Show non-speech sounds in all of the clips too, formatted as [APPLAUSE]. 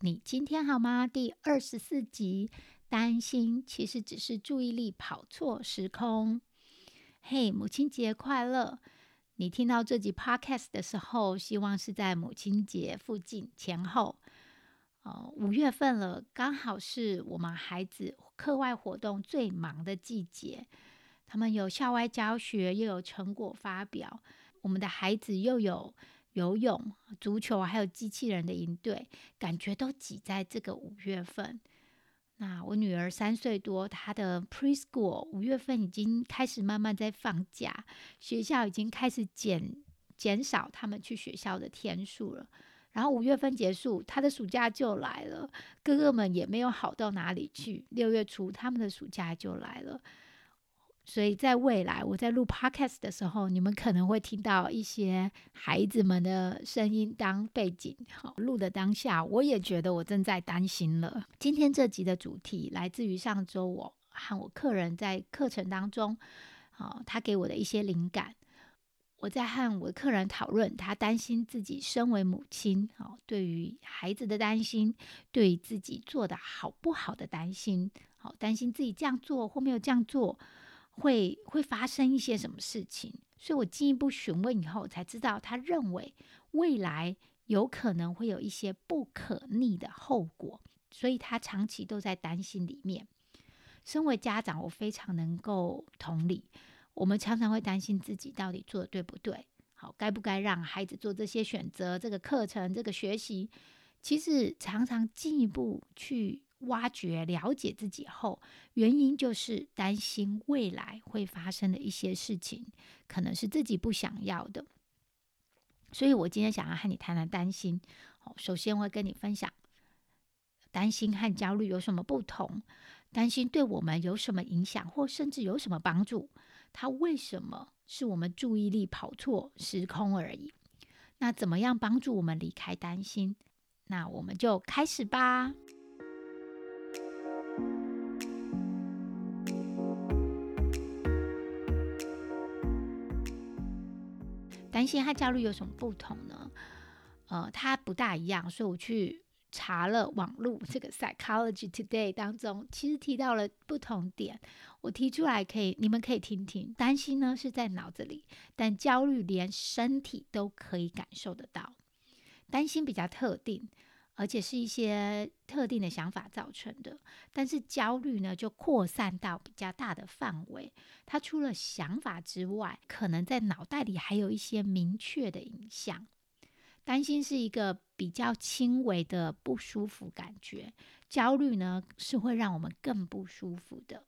你今天好吗？第二十四集，担心其实只是注意力跑错时空。嘿，母亲节快乐！你听到这集 Podcast 的时候，希望是在母亲节附近前后。哦，五月份了，刚好是我们孩子课外活动最忙的季节。他们有校外教学，又有成果发表。我们的孩子又有游泳、足球，还有机器人的营队，感觉都挤在这个五月份。那我女儿三岁多，她的 preschool 五月份已经开始慢慢在放假，学校已经开始减减少他们去学校的天数了。然后五月份结束，他的暑假就来了。哥哥们也没有好到哪里去。六月初，他们的暑假就来了。所以在未来，我在录 podcast 的时候，你们可能会听到一些孩子们的声音当背景。好，录的当下，我也觉得我正在担心了。今天这集的主题来自于上周我和我客人在课程当中，好，他给我的一些灵感。我在和我的客人讨论，他担心自己身为母亲，好，对于孩子的担心，对于自己做的好不好的担心，好，担心自己这样做或没有这样做，会会发生一些什么事情。所以我进一步询问以后，才知道他认为未来有可能会有一些不可逆的后果，所以他长期都在担心里面。身为家长，我非常能够同理。我们常常会担心自己到底做的对不对，好，该不该让孩子做这些选择？这个课程，这个学习，其实常常进一步去挖掘、了解自己后，原因就是担心未来会发生的一些事情，可能是自己不想要的。所以我今天想要和你谈谈担心。好，首先我会跟你分享，担心和焦虑有什么不同？担心对我们有什么影响，或甚至有什么帮助？它为什么是我们注意力跑错时空而已？那怎么样帮助我们离开担心？那我们就开始吧。担心和焦虑有什么不同呢？呃，它不大一样，所以我去。查了网络这个 Psychology Today 当中，其实提到了不同点，我提出来可以，你们可以听听。担心呢是在脑子里，但焦虑连身体都可以感受得到。担心比较特定，而且是一些特定的想法造成的，但是焦虑呢就扩散到比较大的范围。它除了想法之外，可能在脑袋里还有一些明确的影像。担心是一个比较轻微的不舒服感觉，焦虑呢是会让我们更不舒服的。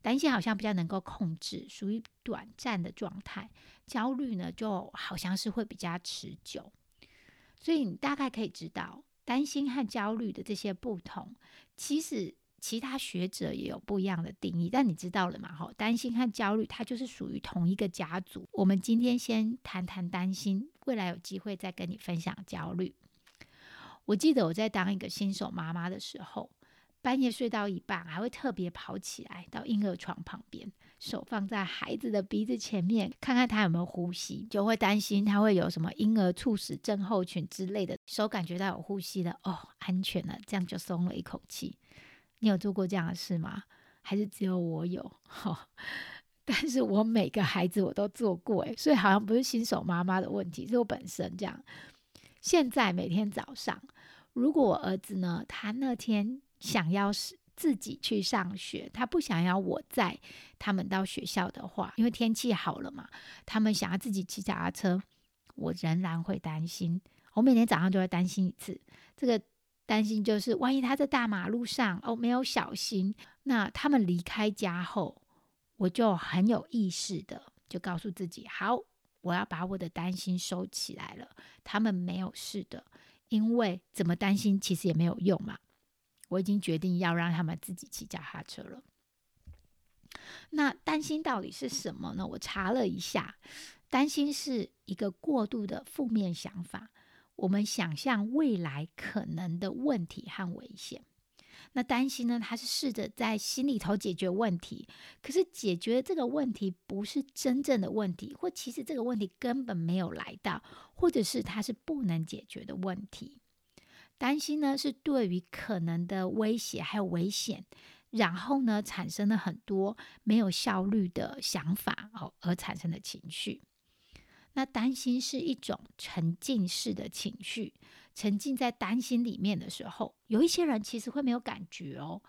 担心好像比较能够控制，属于短暂的状态；焦虑呢就好像是会比较持久。所以你大概可以知道，担心和焦虑的这些不同，其实。其他学者也有不一样的定义，但你知道了嘛？哈，担心和焦虑，它就是属于同一个家族。我们今天先谈谈担心，未来有机会再跟你分享焦虑。我记得我在当一个新手妈妈的时候，半夜睡到一半，还会特别跑起来到婴儿床旁边，手放在孩子的鼻子前面，看看他有没有呼吸，就会担心他会有什么婴儿猝死症候群之类的。手感觉到有呼吸了，哦，安全了，这样就松了一口气。你有做过这样的事吗？还是只有我有？哈，[LAUGHS] 但是我每个孩子我都做过，诶，所以好像不是新手妈妈的问题，是我本身这样。现在每天早上，如果我儿子呢，他那天想要是自己去上学，他不想要我载他们到学校的话，因为天气好了嘛，他们想要自己骑脚踏车，我仍然会担心。我每天早上都会担心一次，这个。担心就是，万一他在大马路上哦没有小心，那他们离开家后，我就很有意识的就告诉自己，好，我要把我的担心收起来了。他们没有事的，因为怎么担心其实也没有用嘛。我已经决定要让他们自己骑脚踏车了。那担心到底是什么呢？我查了一下，担心是一个过度的负面想法。我们想象未来可能的问题和危险。那担心呢？他是试着在心里头解决问题，可是解决这个问题不是真正的问题，或其实这个问题根本没有来到，或者是它是不能解决的问题。担心呢，是对于可能的威胁还有危险，然后呢，产生了很多没有效率的想法哦，而产生的情绪。那担心是一种沉浸式的情绪，沉浸在担心里面的时候，有一些人其实会没有感觉哦。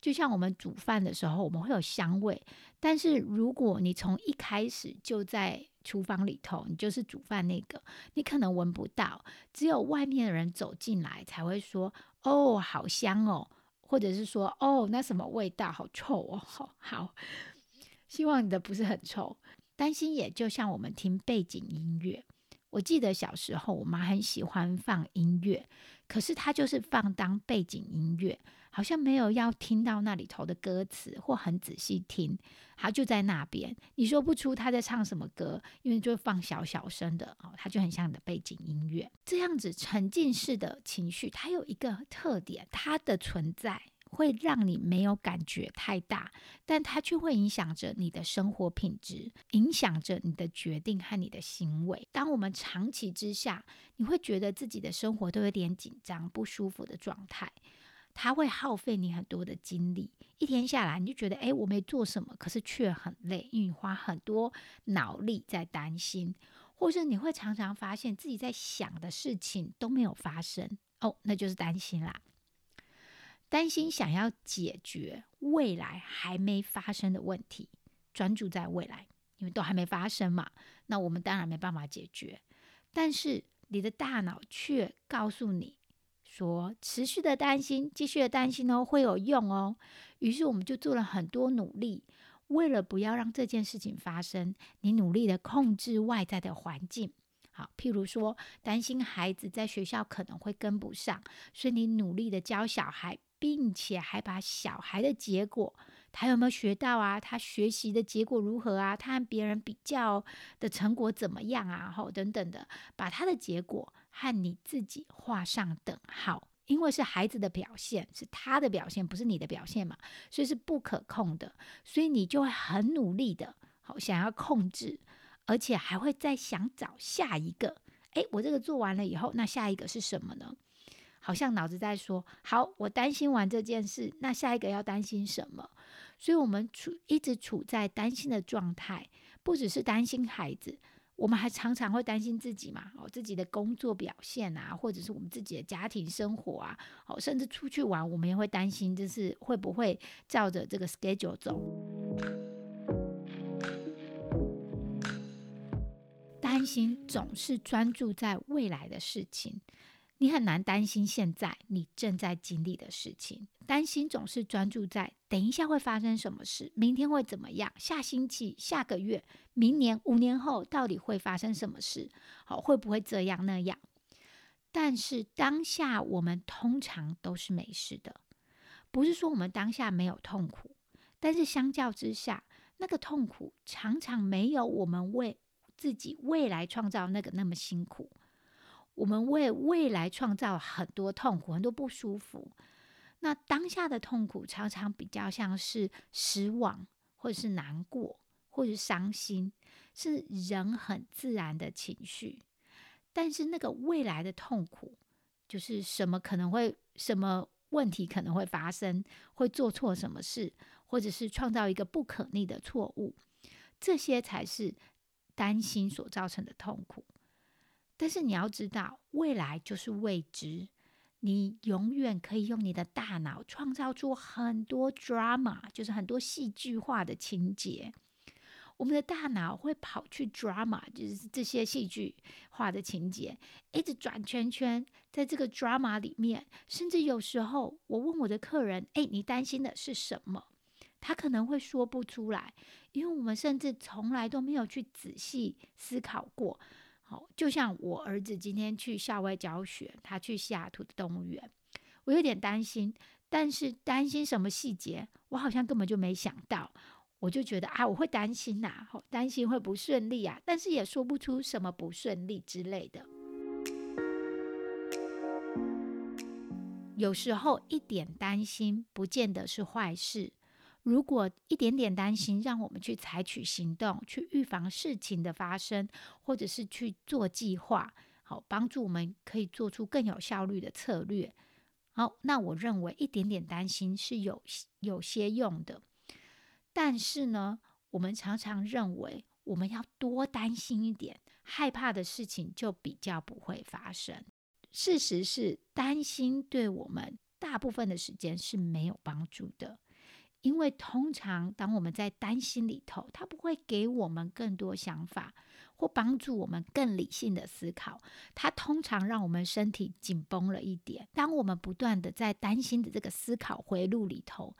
就像我们煮饭的时候，我们会有香味，但是如果你从一开始就在厨房里头，你就是煮饭那个，你可能闻不到，只有外面的人走进来才会说：“哦，好香哦！”或者是说：“哦，那什么味道？好臭哦！” [LAUGHS] 好，希望你的不是很臭。担心也就像我们听背景音乐。我记得小时候，我妈很喜欢放音乐，可是她就是放当背景音乐，好像没有要听到那里头的歌词，或很仔细听。她就在那边，你说不出他在唱什么歌，因为就放小小声的哦，它就很像你的背景音乐。这样子沉浸式的情绪，它有一个特点，它的存在。会让你没有感觉太大，但它却会影响着你的生活品质，影响着你的决定和你的行为。当我们长期之下，你会觉得自己的生活都有点紧张、不舒服的状态，它会耗费你很多的精力。一天下来，你就觉得，哎，我没做什么，可是却很累，因为你花很多脑力在担心，或是你会常常发现自己在想的事情都没有发生，哦，那就是担心啦。担心想要解决未来还没发生的问题，专注在未来，因为都还没发生嘛。那我们当然没办法解决。但是你的大脑却告诉你说，持续的担心，继续的担心哦，会有用哦。于是我们就做了很多努力，为了不要让这件事情发生，你努力的控制外在的环境。好，譬如说，担心孩子在学校可能会跟不上，所以你努力的教小孩。并且还把小孩的结果，他有没有学到啊？他学习的结果如何啊？他和别人比较的成果怎么样啊？吼等等的，把他的结果和你自己画上等号，因为是孩子的表现，是他的表现，不是你的表现嘛，所以是不可控的，所以你就会很努力的，好想要控制，而且还会再想找下一个。诶，我这个做完了以后，那下一个是什么呢？好像脑子在说：“好，我担心完这件事，那下一个要担心什么？”所以，我们处一直处在担心的状态，不只是担心孩子，我们还常常会担心自己嘛，哦，自己的工作表现啊，或者是我们自己的家庭生活啊，哦，甚至出去玩，我们也会担心，就是会不会照着这个 schedule 走？担心总是专注在未来的事情。你很难担心现在你正在经历的事情，担心总是专注在等一下会发生什么事，明天会怎么样，下星期、下个月、明年、五年后到底会发生什么事？好，会不会这样那样？但是当下我们通常都是没事的，不是说我们当下没有痛苦，但是相较之下，那个痛苦常常没有我们为自己未来创造那个那么辛苦。我们为未来创造很多痛苦，很多不舒服。那当下的痛苦常常比较像是失望，或者是难过，或者是伤心，是人很自然的情绪。但是那个未来的痛苦，就是什么可能会什么问题可能会发生，会做错什么事，或者是创造一个不可逆的错误，这些才是担心所造成的痛苦。但是你要知道，未来就是未知。你永远可以用你的大脑创造出很多 drama，就是很多戏剧化的情节。我们的大脑会跑去 drama，就是这些戏剧化的情节，一直转圈圈在这个 drama 里面。甚至有时候，我问我的客人：“哎，你担心的是什么？”他可能会说不出来，因为我们甚至从来都没有去仔细思考过。好，就像我儿子今天去校外教学，他去西雅图的动物园，我有点担心，但是担心什么细节，我好像根本就没想到。我就觉得啊，我会担心呐，担心会不顺利啊，但是也说不出什么不顺利之类的。有时候一点担心不见得是坏事。如果一点点担心让我们去采取行动，去预防事情的发生，或者是去做计划，好帮助我们可以做出更有效率的策略。好，那我认为一点点担心是有有些用的。但是呢，我们常常认为我们要多担心一点，害怕的事情就比较不会发生。事实是，担心对我们大部分的时间是没有帮助的，因为通常当我们在担心里头，它不会给我们更多想法，或帮助我们更理性的思考。它通常让我们身体紧绷了一点。当我们不断的在担心的这个思考回路里头，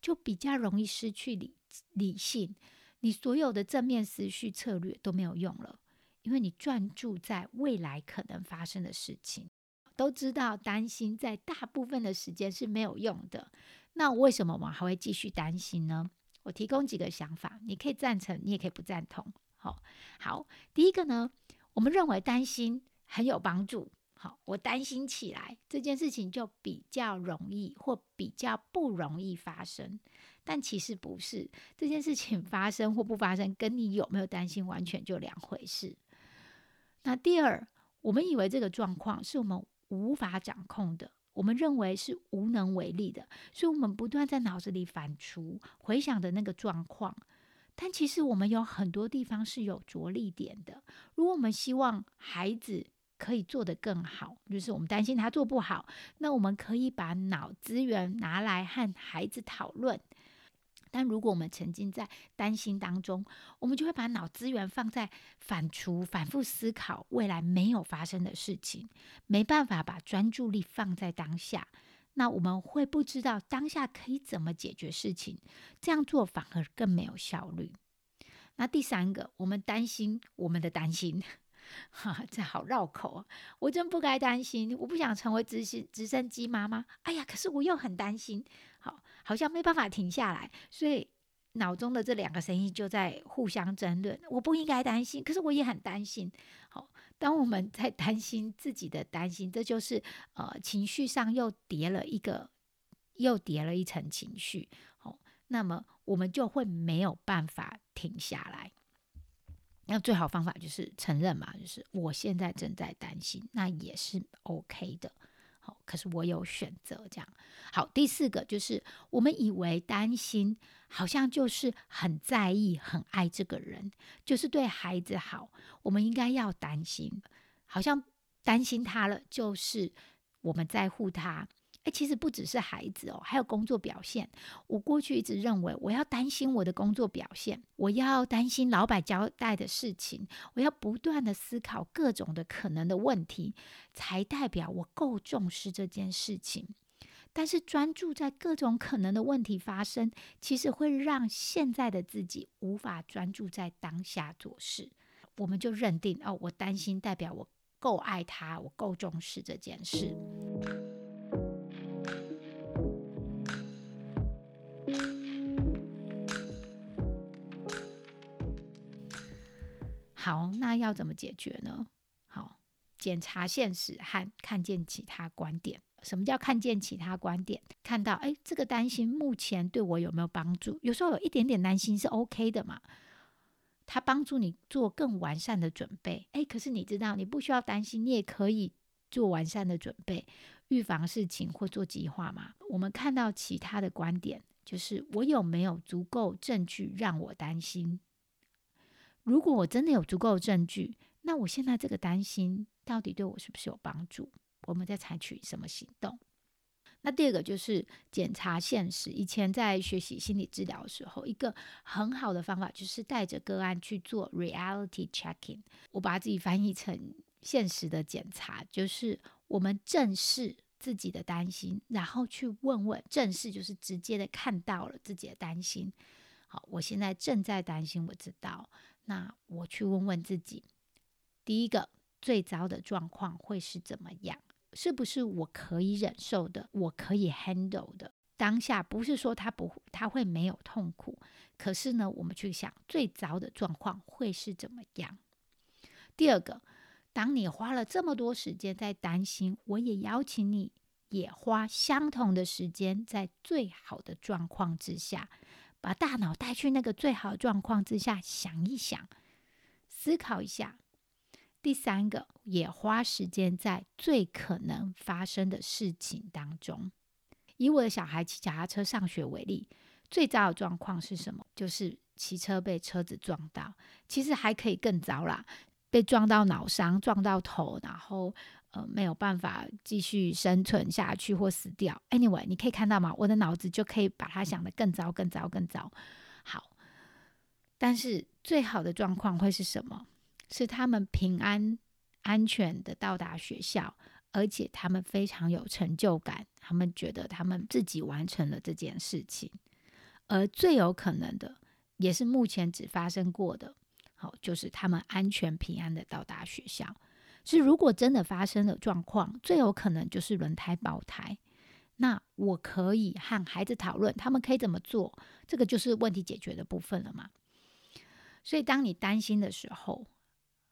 就比较容易失去理理性，你所有的正面思绪策略都没有用了。因为你专注在未来可能发生的事情，都知道担心在大部分的时间是没有用的。那为什么我们还会继续担心呢？我提供几个想法，你可以赞成，你也可以不赞同。好，好，第一个呢，我们认为担心很有帮助。好，我担心起来这件事情就比较容易或比较不容易发生，但其实不是。这件事情发生或不发生，跟你有没有担心完全就两回事。那第二，我们以为这个状况是我们无法掌控的，我们认为是无能为力的，所以我们不断在脑子里反刍、回想的那个状况。但其实我们有很多地方是有着力点的。如果我们希望孩子可以做得更好，就是我们担心他做不好，那我们可以把脑资源拿来和孩子讨论。但如果我们沉浸在担心当中，我们就会把脑资源放在反刍、反复思考未来没有发生的事情，没办法把专注力放在当下。那我们会不知道当下可以怎么解决事情，这样做反而更没有效率。那第三个，我们担心我们的担心。[LAUGHS] 哈，这好绕口啊！我真不该担心，我不想成为直升直升机妈妈。哎呀，可是我又很担心，好，好像没办法停下来，所以脑中的这两个声音就在互相争论。我不应该担心，可是我也很担心。好，当我们在担心自己的担心，这就是呃情绪上又叠了一个，又叠了一层情绪。好，那么我们就会没有办法停下来。那最好方法就是承认嘛，就是我现在正在担心，那也是 OK 的。好，可是我有选择这样。好，第四个就是我们以为担心好像就是很在意、很爱这个人，就是对孩子好，我们应该要担心，好像担心他了，就是我们在乎他。哎，其实不只是孩子哦，还有工作表现。我过去一直认为，我要担心我的工作表现，我要担心老板交代的事情，我要不断的思考各种的可能的问题，才代表我够重视这件事情。但是专注在各种可能的问题发生，其实会让现在的自己无法专注在当下做事。我们就认定哦，我担心代表我够爱他，我够重视这件事。好，那要怎么解决呢？好，检查现实和看见其他观点。什么叫看见其他观点？看到，哎，这个担心目前对我有没有帮助？有时候有一点点担心是 OK 的嘛，它帮助你做更完善的准备。哎，可是你知道，你不需要担心，你也可以做完善的准备，预防事情或做计划嘛。我们看到其他的观点，就是我有没有足够证据让我担心？如果我真的有足够的证据，那我现在这个担心到底对我是不是有帮助？我们在采取什么行动？那第二个就是检查现实。以前在学习心理治疗的时候，一个很好的方法就是带着个案去做 reality checking。我把自己翻译成现实的检查，就是我们正视自己的担心，然后去问问，正视就是直接的看到了自己的担心。好，我现在正在担心，我知道。那我去问问自己，第一个最糟的状况会是怎么样？是不是我可以忍受的，我可以 handle 的？当下不是说他不他会没有痛苦，可是呢，我们去想最糟的状况会是怎么样？第二个，当你花了这么多时间在担心，我也邀请你也花相同的时间在最好的状况之下，把大脑带去那个最好的状况之下想一想，思考一下。第三个，也花时间在最可能发生的事情当中。以我的小孩骑脚踏车上学为例，最糟的状况是什么？就是骑车被车子撞到。其实还可以更糟啦，被撞到脑伤，撞到头，然后呃没有办法继续生存下去或死掉。Anyway，你可以看到吗？我的脑子就可以把它想得更糟、更糟、更糟。好，但是最好的状况会是什么？是他们平安、安全的到达学校，而且他们非常有成就感，他们觉得他们自己完成了这件事情。而最有可能的，也是目前只发生过的，好，就是他们安全平安的到达学校。是如果真的发生了状况，最有可能就是轮胎爆胎。那我可以和孩子讨论，他们可以怎么做，这个就是问题解决的部分了嘛。所以当你担心的时候，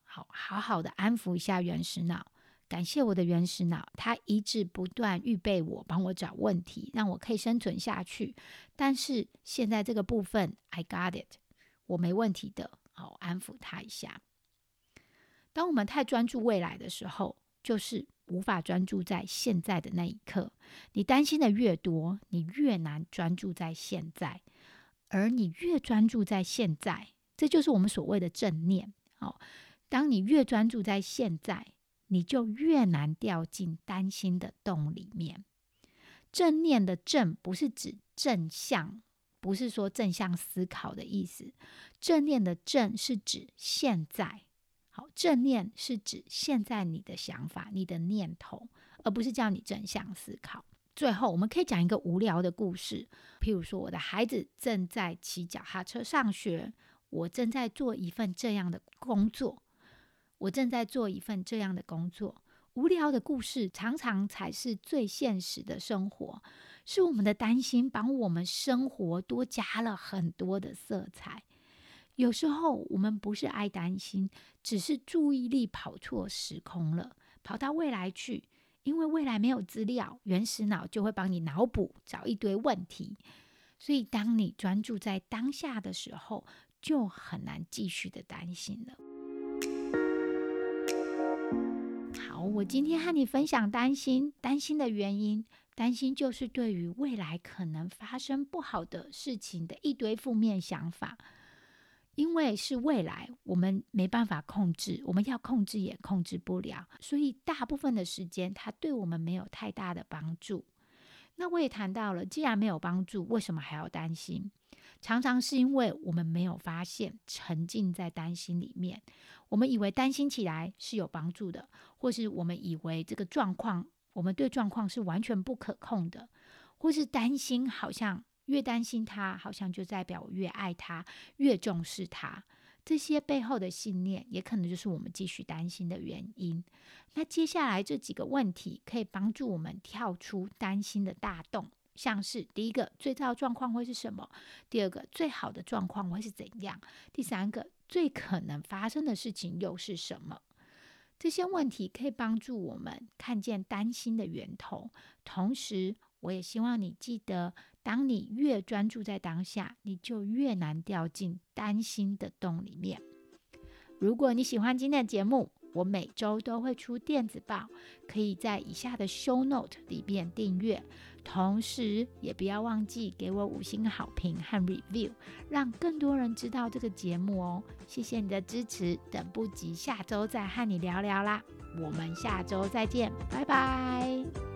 好好好的安抚一下原始脑，感谢我的原始脑，它一直不断预备我，帮我找问题，让我可以生存下去。但是现在这个部分，I got it，我没问题的。好，安抚他一下。当我们太专注未来的时候，就是无法专注在现在的那一刻。你担心的越多，你越难专注在现在。而你越专注在现在，这就是我们所谓的正念。哦。当你越专注在现在，你就越难掉进担心的洞里面。正念的正不是指正向，不是说正向思考的意思。正念的正是指现在。正念是指现在你的想法、你的念头，而不是叫你正向思考。最后，我们可以讲一个无聊的故事，譬如说，我的孩子正在骑脚踏车上学，我正在做一份这样的工作。我正在做一份这样的工作，无聊的故事常常才是最现实的生活，是我们的担心帮我们生活多加了很多的色彩。有时候我们不是爱担心，只是注意力跑错时空了，跑到未来去，因为未来没有资料，原始脑就会帮你脑补找一堆问题。所以当你专注在当下的时候，就很难继续的担心了。好我今天和你分享担心，担心的原因，担心就是对于未来可能发生不好的事情的一堆负面想法。因为是未来，我们没办法控制，我们要控制也控制不了，所以大部分的时间，它对我们没有太大的帮助。那我也谈到了，既然没有帮助，为什么还要担心？常常是因为我们没有发现，沉浸在担心里面。我们以为担心起来是有帮助的，或是我们以为这个状况，我们对状况是完全不可控的，或是担心好像越担心他，好像就代表我越爱他，越重视他。这些背后的信念，也可能就是我们继续担心的原因。那接下来这几个问题，可以帮助我们跳出担心的大洞。像是第一个最糟状况会是什么？第二个最好的状况会是怎样？第三个最可能发生的事情又是什么？这些问题可以帮助我们看见担心的源头。同时，我也希望你记得，当你越专注在当下，你就越难掉进担心的洞里面。如果你喜欢今天的节目，我每周都会出电子报，可以在以下的 show note 里面订阅。同时，也不要忘记给我五星好评和 review，让更多人知道这个节目哦。谢谢你的支持，等不及下周再和你聊聊啦。我们下周再见，拜拜。